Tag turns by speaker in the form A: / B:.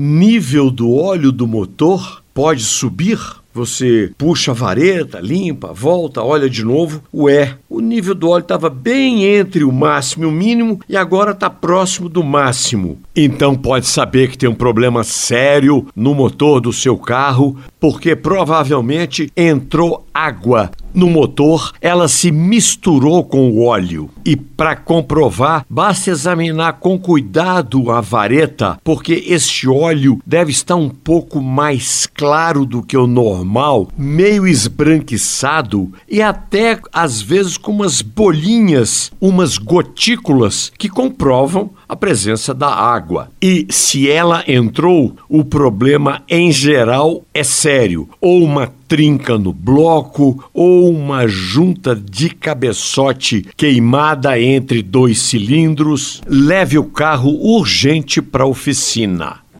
A: nível do óleo do motor pode subir? Você puxa a vareta, limpa, volta, olha de novo. Ué, o nível do óleo estava bem entre o máximo e o mínimo e agora está próximo do máximo. Então pode saber que tem um problema sério no motor do seu carro, porque provavelmente entrou água no motor, ela se misturou com o óleo. E para comprovar, basta examinar com cuidado a vareta, porque este óleo deve estar um pouco mais claro do que o normal, meio esbranquiçado e até às vezes com umas bolinhas, umas gotículas que comprovam a presença da água. E se ela entrou, o problema em geral é sério, ou uma trinca no bloco ou uma junta de cabeçote queimada entre dois cilindros, leve o carro urgente para a oficina.